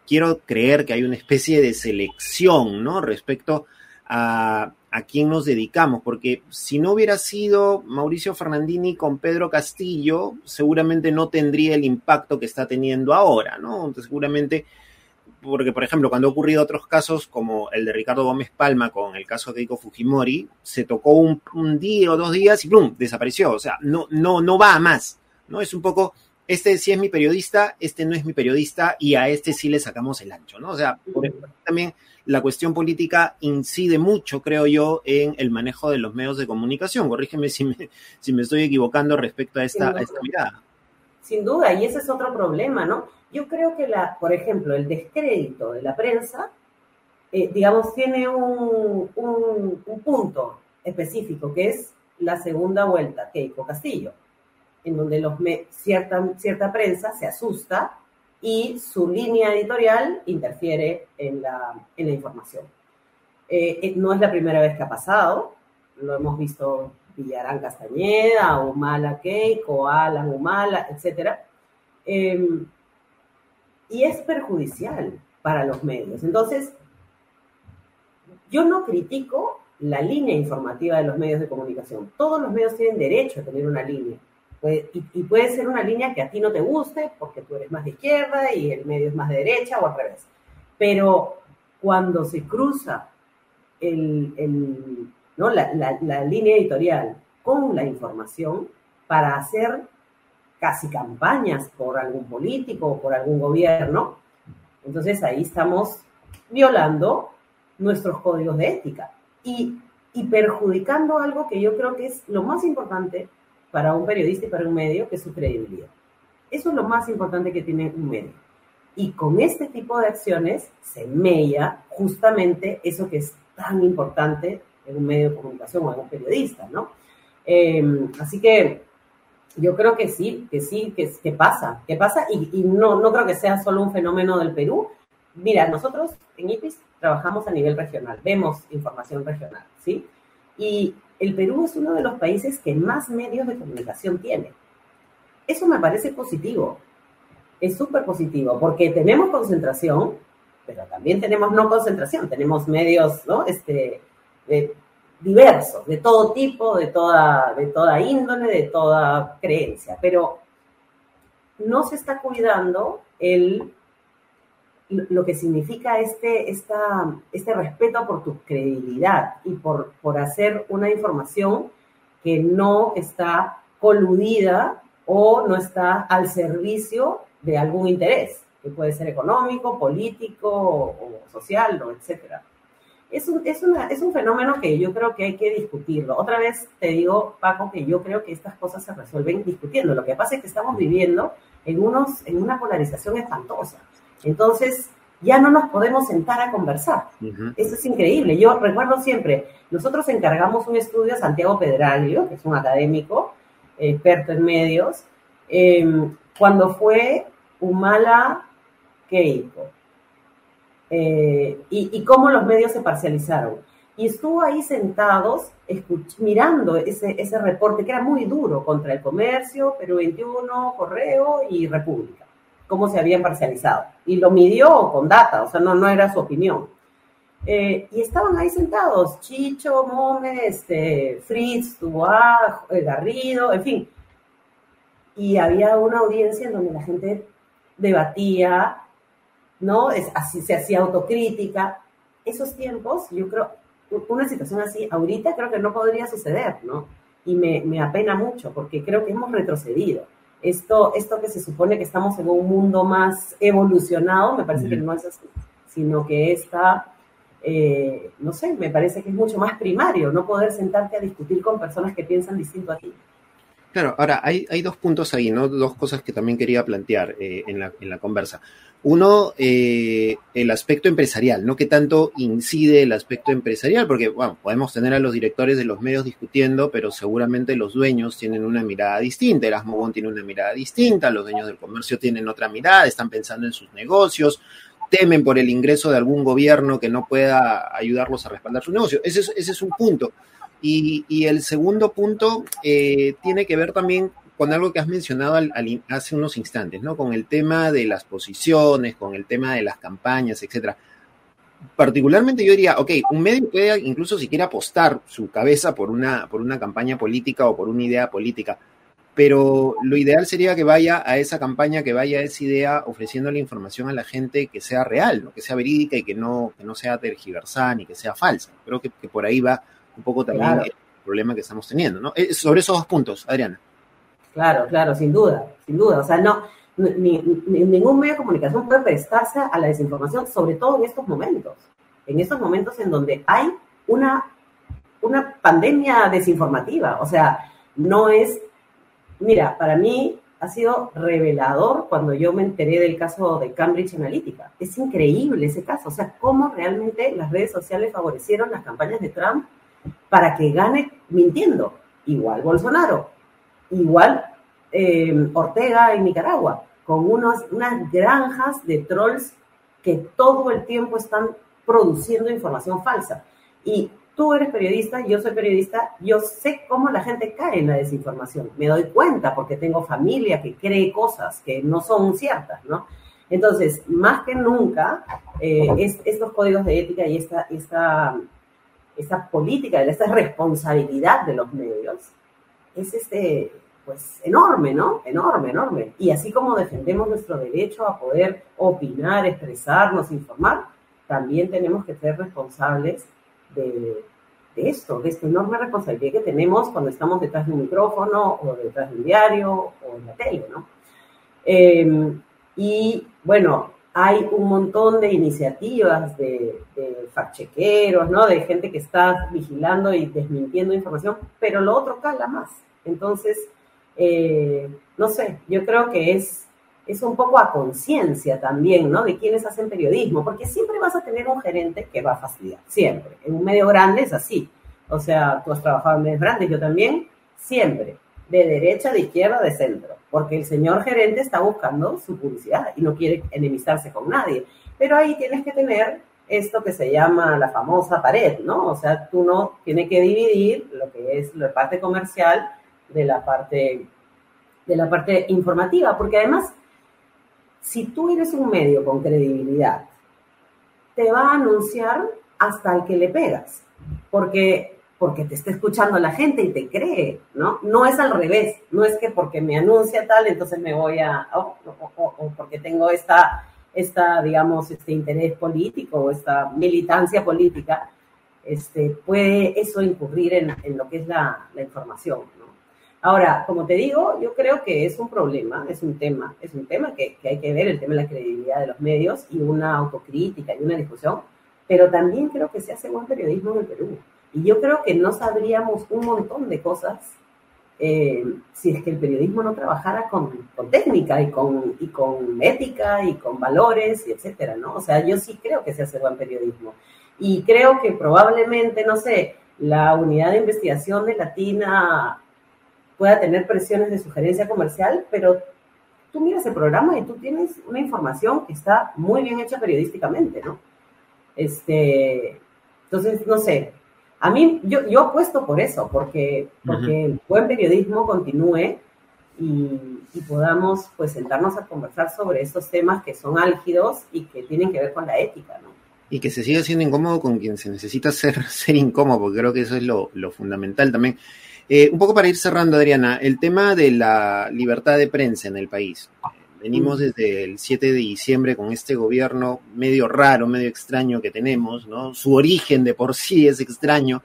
[SPEAKER 2] quiero creer que hay una especie de selección, ¿no? Respecto a, a quién nos dedicamos, porque si no hubiera sido Mauricio Fernandini con Pedro Castillo, seguramente no tendría el impacto que está teniendo ahora, ¿no? Seguramente porque, por ejemplo, cuando ha ocurrido otros casos, como el de Ricardo Gómez Palma con el caso de Keiko Fujimori, se tocó un, día o dos días y ¡plum! desapareció. O sea, no, no, no va a más. ¿no? Es un poco, este sí es mi periodista, este no es mi periodista, y a este sí le sacamos el ancho, ¿no? O sea, por también la cuestión política incide mucho, creo yo, en el manejo de los medios de comunicación. Corrígeme si me, si me estoy equivocando respecto a esta, a esta mirada.
[SPEAKER 7] Sin duda, y ese es otro problema, ¿no? Yo creo que, la, por ejemplo, el descrédito de la prensa, eh, digamos, tiene un, punto específico, que es la segunda vuelta, Keiko Castillo. en donde los cierta, cierta prensa se asusta y su línea editorial interfiere en la, en la información. Eh, eh, no es la primera vez que ha pasado, lo hemos visto Villarán Castañeda, Humala Keiko, Alan Humala, etc. Em, y es perjudicial para los medios. Entonces, yo no critico la línea informativa de los medios de comunicación. Todos los medios tienen derecho a tener una línea. y, puede ser una línea que a ti no te guste porque tú eres más de izquierda y el medio es más de derecha o al revés. Pero cuando se cruza el, ¿no? La, la, línea editorial con la información para hacer casi campañas por algún político o por algún gobierno, entonces ahí estamos violando nuestros códigos de ética y, perjudicando algo que yo creo que es lo más importante para un periodista y para un medio, que es su credibilidad. Eso es lo más importante que tiene un medio. Y con este tipo de acciones se mella justamente eso que es tan importante en un medio de comunicación o en un periodista, ¿no? Em, así que yo creo que sí, que sí, que, pasa, que pasa y, no, no creo que sea solo un fenómeno del Perú. Mira, nosotros en IPIS trabajamos a nivel regional, vemos información regional, ¿sí? Y el Perú es uno de los países que más medios de comunicación tiene. Eso me parece positivo, es súper positivo, porque tenemos concentración, pero también tenemos no concentración, tenemos medios, ¿no? Este, diversos, de todo tipo, de toda, de toda índole, de toda creencia, pero no se está cuidando el lo que significa este, esta, este respeto por tu credibilidad y por, por hacer una información que no está coludida o no está al servicio de algún interés, que puede ser económico, político o, social, o etcétera. Es un, es, una, es un fenómeno que yo creo que hay que discutirlo. Otra vez te digo, Paco, que yo creo que estas cosas se resuelven discutiendo. Lo que pasa es que estamos viviendo en, unos, en una polarización espantosa. Entonces, ya no nos podemos sentar a conversar. Eso es increíble. Yo recuerdo siempre, nosotros encargamos un estudio a Santiago Pedraglio, que es un académico, experto en medios, em, cuando fue Humala Keiko, eh, y, cómo los medios se parcializaron. Y estuvo ahí sentados mirando ese, ese reporte que era muy duro contra el comercio, Perú 21, Correo y República cómo se habían parcializado. Y lo midió con data, o sea, no, no era su opinión. Eh, y estaban ahí sentados, Chicho, Mome, este, Fritz, Duá, eh, Garrido, en fin. Y había una audiencia en donde la gente debatía, ¿no? Es, así se hacía autocrítica. Esos tiempos, yo creo, una situación así, ahorita creo que no podría suceder, ¿no? Y me, me apena mucho porque creo que hemos retrocedido esto, esto que se supone que estamos en un mundo más evolucionado, me parece que no es así, sino que está, eh, no sé, me parece que es mucho más primario, no poder sentarte a discutir con personas que piensan distinto a ti.
[SPEAKER 2] Claro, ahora hay, dos puntos ahí, ¿no? Dos cosas que también quería plantear eh, en, la, en la conversa. Uno, eh, el aspecto empresarial, ¿no? ¿Qué tanto incide el aspecto empresarial? Porque, bueno, podemos tener a los directores de los medios discutiendo, pero seguramente los dueños tienen una mirada distinta. Erasmo Bon tiene una mirada distinta, los dueños del comercio tienen otra mirada, están pensando en sus negocios, temen por el ingreso de algún gobierno que no pueda ayudarlos a respaldar su negocio. Ese es, ese es un punto. Y, y el segundo punto eh, tiene que ver también con algo que has mencionado hace unos instantes, ¿no? Con el tema de las posiciones, con el tema de las campañas, etcétera. Particularmente yo diría, ok, un medio puede incluso si quiere apostar su cabeza por una, por una campaña política o por una idea política, pero lo ideal sería que vaya a esa campaña, que vaya a esa idea ofreciendo la información a la gente que sea real, ¿no? que sea verídica y que no, que no sea tergiversada ni que sea falsa. Creo que, por ahí va un poco también el problema que estamos teniendo. ¿no? Eh, sobre esos dos puntos, Adriana.
[SPEAKER 7] Claro, claro, sin duda, sin duda. O sea, no, ni, ningún medio de comunicación puede prestarse a la desinformación, sobre todo en estos momentos. En estos momentos en donde hay una, una pandemia desinformativa. O sea, no es. Mira, para mí ha sido revelador cuando yo me enteré del caso de Cambridge Analytica. Es increíble ese caso. O sea, cómo realmente las redes sociales favorecieron las campañas de Trump para que gane mintiendo. Igual Bolsonaro igual eh, Ortega en Nicaragua, con unos, unas granjas de trolls que todo el tiempo están produciendo información falsa. Y tú eres periodista, yo soy periodista, yo sé cómo la gente cae en la desinformación. Me doy cuenta porque tengo familia que cree cosas que no son ciertas, ¿no? Entonces, más que nunca, eh, estos códigos de ética y esta, esta, esta política, esta responsabilidad de los medios, es este, pues enorme, ¿no? Enorme, enorme. Y así como defendemos nuestro derecho a poder opinar, expresarnos, informar, también tenemos que ser responsables de, esto, de esta enorme responsabilidad que tenemos cuando estamos detrás de un micrófono o detrás de un diario o en la tele, ¿no? Em, y bueno, hay un montón de iniciativas de, de ¿no? De gente que está vigilando y desmintiendo información, pero lo otro cala más. Entonces, eh, no sé, yo creo que es es un poco a conciencia también, ¿no? De quienes hacen periodismo, porque siempre vas a tener un gerente que va a fastidiar, siempre. En un medio grande es así. O sea, tú has trabajado en medios grandes, yo también, siempre. De derecha, de izquierda, de centro. Porque el señor gerente está buscando su publicidad y no quiere enemistarse con nadie. Pero ahí tienes que tener esto que se llama la famosa pared, ¿no? O sea, tú no tienes que dividir lo que es la parte comercial de la parte de la parte informativa, porque además si tú eres un medio con credibilidad, te va a anunciar hasta el que le pegas, porque, porque te está escuchando la gente y te cree, ¿no? No es al revés, no es que porque me anuncia tal, entonces me voy a, o, porque tengo esta, esta, digamos, este interés político o esta militancia política, este, puede eso incurrir en, en lo que es la, la información, ¿no? Ahora, como te digo, yo creo que es un problema, es un tema, es un tema que, hay que ver, el tema de la credibilidad de los medios y una autocrítica y una discusión, pero también creo que se hace buen periodismo en el Perú. Y yo creo que no sabríamos un montón de cosas eh, si es que el periodismo no trabajara con, técnica y con, y con ética y con valores y etcétera, ¿no? O sea, yo sí creo que se hace buen periodismo. Y creo que probablemente, no sé, la unidad de investigación de Latina pueda tener presiones de sugerencia comercial, pero tú miras el programa y tú tienes una información que está muy bien hecha periodísticamente, ¿no? Este, entonces, no sé, a mí, yo, yo apuesto por eso, porque, porque el buen periodismo continúe y, y, podamos pues sentarnos a conversar sobre estos temas que son álgidos y que tienen que ver con la ética, ¿no?
[SPEAKER 2] Y que se siga siendo incómodo con quien se necesita ser, *laughs* ser incómodo, porque creo que eso es lo, lo fundamental también. Eh, un poco para ir cerrando, Adriana, el tema de la libertad de prensa en el país. Venimos mm. desde el 7 de diciembre con este gobierno medio raro, medio extraño que tenemos, ¿no? Su origen de por sí es extraño.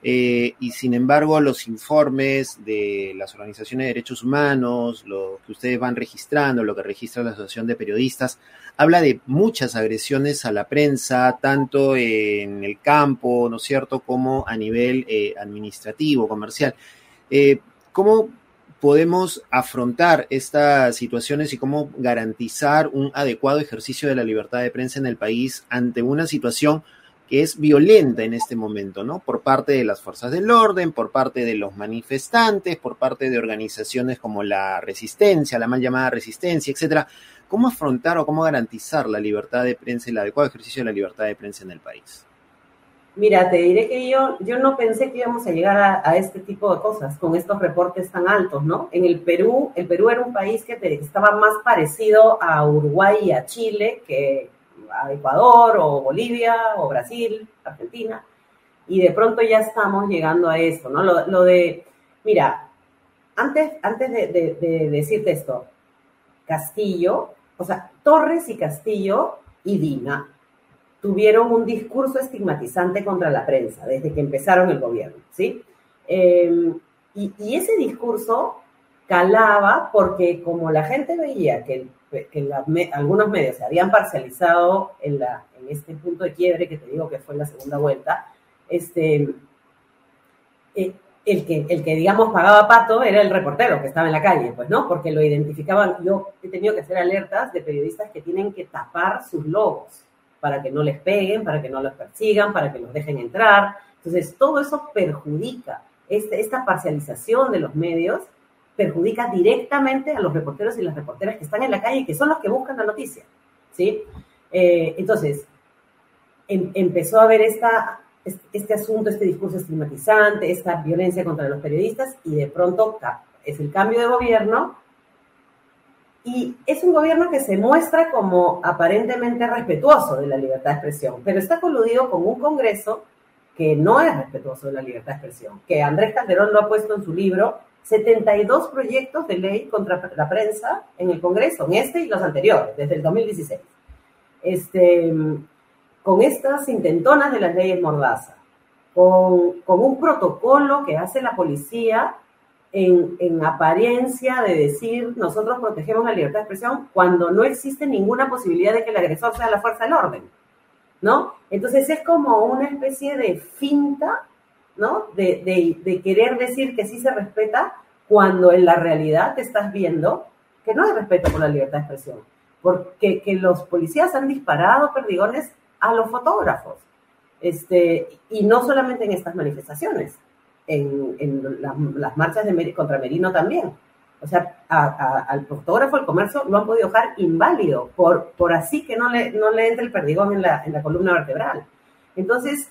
[SPEAKER 2] Eh, y sin embargo, los informes de las organizaciones de derechos humanos, lo que ustedes van registrando, lo que registra la Asociación de Periodistas, habla de muchas agresiones a la prensa, tanto en el campo, ¿no es cierto?, como a nivel eh, administrativo, comercial. Eh, ¿Cómo podemos afrontar estas situaciones y cómo garantizar un adecuado ejercicio de la libertad de prensa en el país ante una situación que es violenta en este momento, ¿no? Por parte de las fuerzas del orden, por parte de los manifestantes, por parte de organizaciones como la Resistencia, la mal llamada Resistencia, etcétera. ¿Cómo afrontar o cómo garantizar la libertad de prensa y el adecuado ejercicio de la libertad de prensa en el país?
[SPEAKER 7] Mira, te diré que yo, yo no pensé que íbamos a llegar a, este tipo de cosas con estos reportes tan altos, ¿no? En el Perú, el Perú era un país que estaba más parecido a Uruguay y a Chile que a Ecuador o Bolivia o Brasil, Argentina, y de pronto ya estamos llegando a esto, ¿no? Lo, de, mira, antes, antes de, de decirte esto, Castillo o sea, Torres y Castillo y Dina tuvieron un discurso estigmatizante contra la prensa desde que empezaron el gobierno, ¿sí? Em, y, ese discurso calaba porque como la gente veía que, algunos medios se habían parcializado en, en este punto de quiebre que te digo que fue la segunda vuelta, este, eh, el que, el que, digamos, pagaba pato era el reportero que estaba en la calle, pues, ¿no? Porque lo identificaban. Yo he tenido que hacer alertas de periodistas que tienen que tapar sus logos para que no les peguen, para que no los persigan, para que los dejen entrar. Entonces, todo eso perjudica. Este, esta parcialización de los medios perjudica directamente a los reporteros y las reporteras que están en la calle y que son los que buscan la noticia, ¿sí? Eh, entonces, em, empezó a haber esta, este asunto, este discurso estigmatizante, esta violencia contra los periodistas y de pronto es el cambio de gobierno y es un gobierno que se muestra como aparentemente respetuoso de la libertad de expresión, pero está coludido con un Congreso que no es respetuoso de la libertad de expresión, que Andrés Calderón lo ha puesto en su libro, 72 proyectos de ley contra la prensa en el Congreso, en este y los anteriores, desde el 2016. Este, con estas intentonas de las leyes Mordaza, con, con un protocolo que hace la policía en, en, apariencia de decir nosotros protegemos la libertad de expresión cuando no existe ninguna posibilidad de que el agresor sea la fuerza del orden, ¿no? Entonces es como una especie de finta, ¿no? De, de, de querer decir que sí se respeta cuando en la realidad te estás viendo que no hay respeto por la libertad de expresión, porque que los policías han disparado perdigones a los fotógrafos, este, y no solamente en estas manifestaciones, en, las marchas contra Merino también. O sea, al fotógrafo del comercio lo han podido dejar inválido por, por así que no le, no le entre el perdigón en la, en la columna vertebral. Entonces,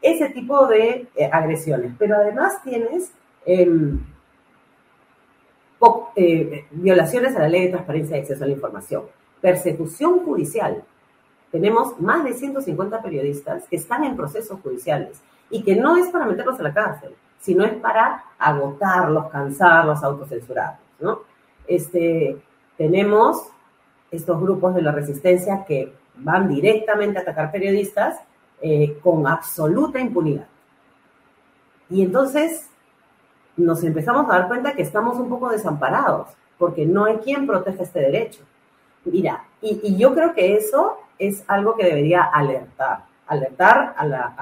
[SPEAKER 7] ese tipo de eh, agresiones. Pero además tienes em, eh, violaciones a la ley de transparencia y acceso a la información, persecución judicial. Tenemos más de 150 periodistas que están en procesos judiciales y que no es para meterlos a la cárcel, sino es para agotarlos, cansarlos, autocensurarlos, ¿no? Este, tenemos estos grupos de la resistencia que van directamente a atacar periodistas eh, con absoluta impunidad. Y entonces nos empezamos a dar cuenta que estamos un poco desamparados, porque no hay quien proteja este derecho. Mira, y yo creo que eso es algo que debería alertar alertar a la,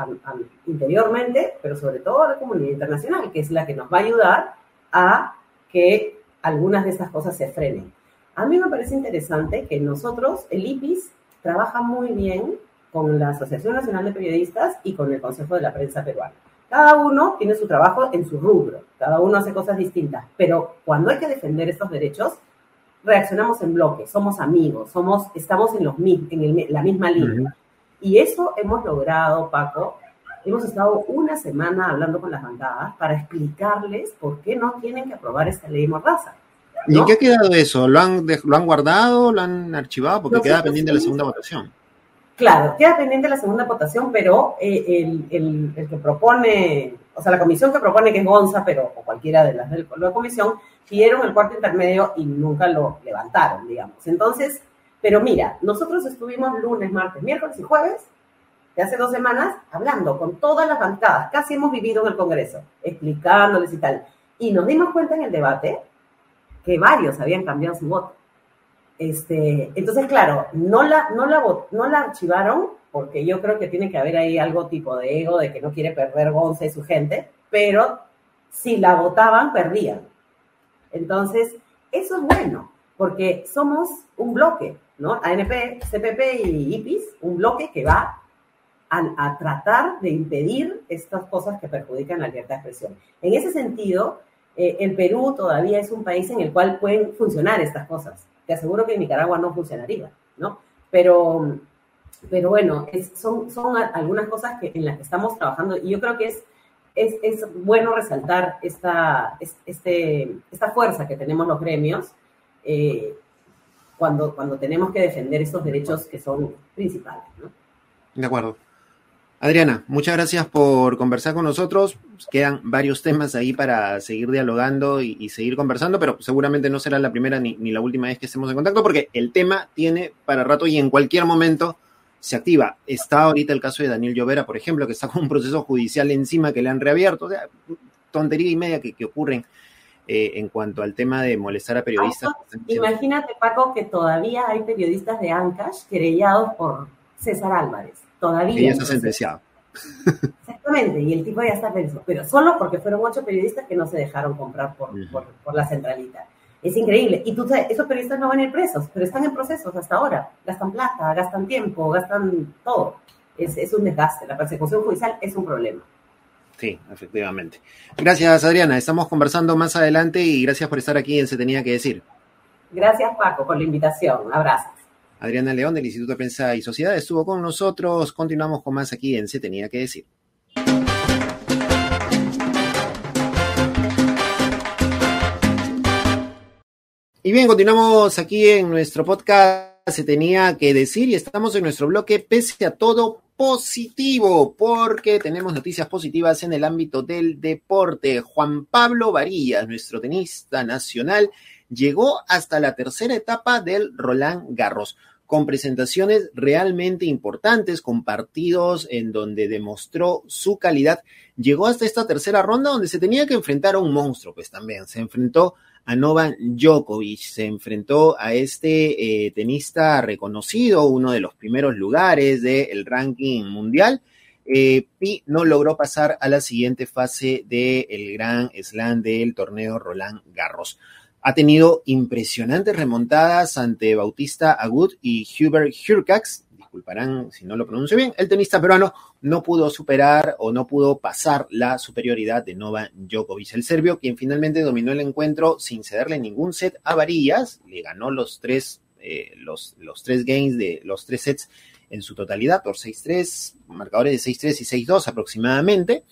[SPEAKER 7] interiormente, pero sobre todo a la comunidad internacional, que es la que nos va a ayudar a que algunas de estas cosas se frenen. A mí me parece interesante que nosotros, el IPIS, trabaja muy bien con la Asociación Nacional de Periodistas y con el Consejo de la Prensa Peruana. Cada uno tiene su trabajo en su rubro, cada uno hace cosas distintas, pero cuando hay que defender estos derechos, reaccionamos en bloque, somos amigos, somos, estamos en, los, en la misma línea. Y eso hemos logrado, Paco. Hemos estado una semana hablando con las bancadas para explicarles por qué no tienen que aprobar esta ley mordaza.
[SPEAKER 2] ¿Y en qué ha quedado eso? ¿Lo han, ¿Lo han guardado? ¿Lo han archivado? Porque queda pendiente la segunda votación.
[SPEAKER 7] Claro, queda pendiente la segunda votación, pero eh, el, el, el, que propone, o sea, la comisión que propone, que es Gonza, pero o cualquiera de las de la comisión, pidieron el cuarto intermedio y nunca lo levantaron, digamos. Entonces, pero mira, nosotros estuvimos lunes, martes, miércoles y jueves de hace dos semanas hablando con todas las bancadas, casi hemos vivido en el Congreso, explicándoles y tal. Y nos dimos cuenta en el debate que varios habían cambiado su voto. Este, entonces, claro, no la, no, la, no la archivaron porque yo creo que tiene que haber ahí algo tipo de ego, de que no quiere perder Gonza y su gente, pero si la votaban, perdían. Entonces, eso es bueno, porque somos un bloque. ¿no? ANP, CPP y IPIS, un bloque que va a, tratar de impedir estas cosas que perjudican la libertad de expresión. En ese sentido, eh, el Perú todavía es un país en el cual pueden funcionar estas cosas. Te aseguro que en Nicaragua no funcionaría, ¿no? Pero, pero bueno, son, son algunas cosas que, en las que estamos trabajando y yo creo que es, es, es bueno resaltar esta, este, esta fuerza que tenemos los gremios. Eh, cuando, cuando tenemos que defender estos derechos que son principales.
[SPEAKER 2] De acuerdo. Adriana, muchas gracias por conversar con nosotros. Quedan varios temas ahí para seguir dialogando y, seguir conversando, pero seguramente no será la primera ni, ni, la última vez que estemos en contacto, porque el tema tiene para rato y en cualquier momento se activa. Está ahorita el caso de Daniel Llovera, por ejemplo, que está con un proceso judicial encima que le han reabierto. O sea, tontería y media que, que ocurren eh, en cuanto al tema de molestar a periodistas.
[SPEAKER 7] imagínate, Paco, que todavía hay periodistas de Ancash querellados por César Álvarez. Todavía.
[SPEAKER 2] Y ya está sentenciado.
[SPEAKER 7] Exactamente, y el tipo ya está preso, pero solo porque fueron ocho periodistas que no se dejaron comprar por, por, la centralita. Es increíble. Y tú sabes, esos periodistas no van a ir presos, pero están en procesos hasta ahora. Gastan plata, gastan tiempo, gastan todo. Es, es un desgaste. La persecución judicial es un problema.
[SPEAKER 2] Sí, efectivamente. Gracias, Adriana. Estamos conversando más adelante y gracias por estar aquí en Se Tenía que Decir.
[SPEAKER 7] Gracias, Paco, por la invitación. Abrazos.
[SPEAKER 2] Adriana León del Instituto de Prensa y Sociedad estuvo con nosotros. Continuamos con más aquí en Se Tenía que Decir. Y bien, continuamos aquí en nuestro podcast Se Tenía que Decir y estamos en nuestro bloque Pese a todo positivo, porque tenemos noticias positivas en el ámbito del deporte. Juan Pablo Varillas, nuestro tenista nacional, llegó hasta la tercera etapa del Roland Garros con presentaciones realmente importantes, con partidos en donde demostró su calidad. Llegó hasta esta tercera ronda donde se tenía que enfrentar a un monstruo, pues también se enfrentó a Novak Djokovic, se enfrentó a este eh, tenista reconocido, uno de los primeros lugares del ranking mundial, eh, y no logró pasar a la siguiente fase del Gran Slam del torneo Roland Garros. Ha tenido impresionantes remontadas ante Bautista Agut y Hubert Hurkacz, disculparán si no lo pronuncio bien, el tenista peruano no pudo superar o no pudo pasar la superioridad de Nova Djokovic, el serbio, quien finalmente dominó el encuentro sin cederle ningún set a Varillas, le ganó los tres, eh, los, los tres games de los tres sets en su totalidad por 6-3, marcadores de 6-3 y 6-2 aproximadamente.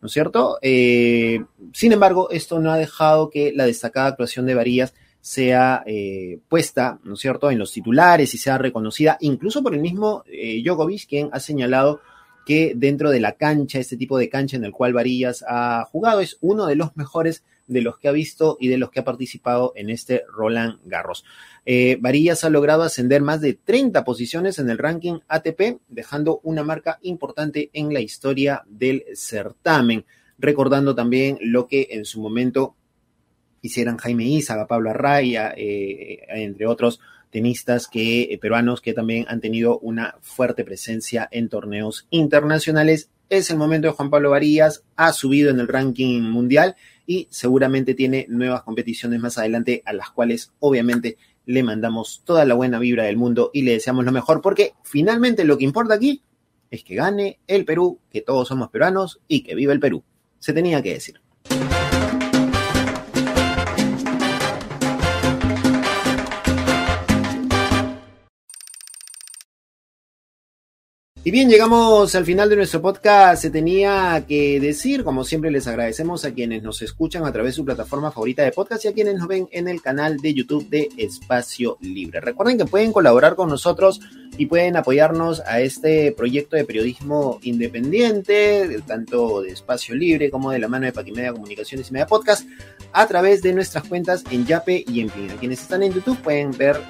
[SPEAKER 2] ¿No es cierto? Eh, sin embargo, esto no ha dejado que la destacada actuación de Varillas sea eh, puesta, ¿no es cierto?, en los titulares y sea reconocida, incluso por el mismo eh, quien ha señalado que dentro de la cancha, este tipo de cancha en el cual Varillas ha jugado, es uno de los mejores de los que ha visto y de los que ha participado en este Roland Garros. Eh, Varillas ha logrado ascender más de 30 posiciones en el ranking ATP, dejando una marca importante en la historia del certamen, recordando también lo que en su momento hicieran Jaime Izaga, Pablo Arraya, eh, entre otros tenistas que, eh, peruanos que también han tenido una fuerte presencia en torneos internacionales. Es el momento de Juan Pablo Varillas, ha subido en el ranking mundial y seguramente tiene nuevas competiciones más adelante a las cuales obviamente le mandamos toda la buena vibra del mundo y le deseamos lo mejor porque finalmente lo que importa aquí es que gane el Perú, que todos somos peruanos y que viva el Perú. Se tenía que decir. Y bien, llegamos al final de nuestro podcast. Se tenía que decir, como siempre, les agradecemos a quienes nos escuchan a través de su plataforma favorita de podcast y a quienes nos ven en el canal de YouTube de Espacio Libre. Recuerden que pueden colaborar con nosotros y pueden apoyarnos a este proyecto de periodismo independiente, tanto de Espacio Libre como de la mano de Paquimedia Comunicaciones y Media Podcast, a través de nuestras cuentas en Yape y en Pina. Quienes están en YouTube pueden ver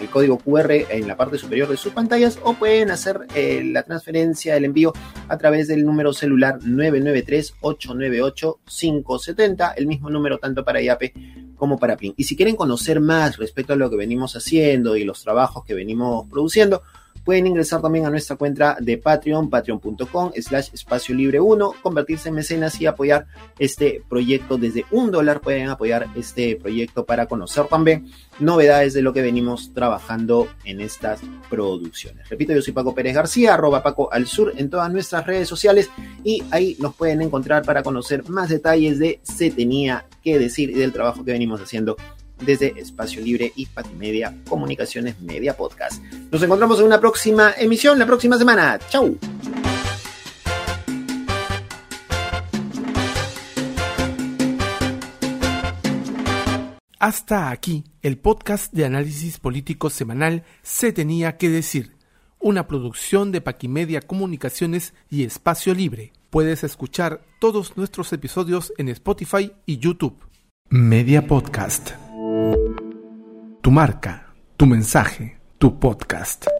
[SPEAKER 2] el código QR en la parte superior de sus pantallas o pueden hacer eh, la transferencia, el envío a través del número celular 993-898-570, el mismo número tanto para Yape como para PIN. Y si quieren conocer más respecto a lo que venimos haciendo y los trabajos que venimos produciendo, pueden ingresar también a nuestra cuenta de Patreon, patreon.com slash espacio libre 1, convertirse en mecenas y apoyar este proyecto. Desde un dólar pueden apoyar este proyecto para conocer también novedades de lo que venimos trabajando en estas producciones. Repito, yo soy Paco Pérez García, arroba Paco al Sur en todas nuestras redes sociales y ahí nos pueden encontrar para conocer más detalles de Se tenía que decir y del trabajo que venimos haciendo desde Espacio Libre y Patimedia Comunicaciones Media Podcast. Nos encontramos en una próxima emisión la próxima semana. ¡Chau!
[SPEAKER 1] Hasta aquí el podcast de análisis político semanal Se tenía que decir, una producción de Paquimedia Comunicaciones y Espacio Libre. Puedes escuchar todos nuestros episodios en Spotify y YouTube. Media Podcast. Tu marca, tu mensaje, tu podcast.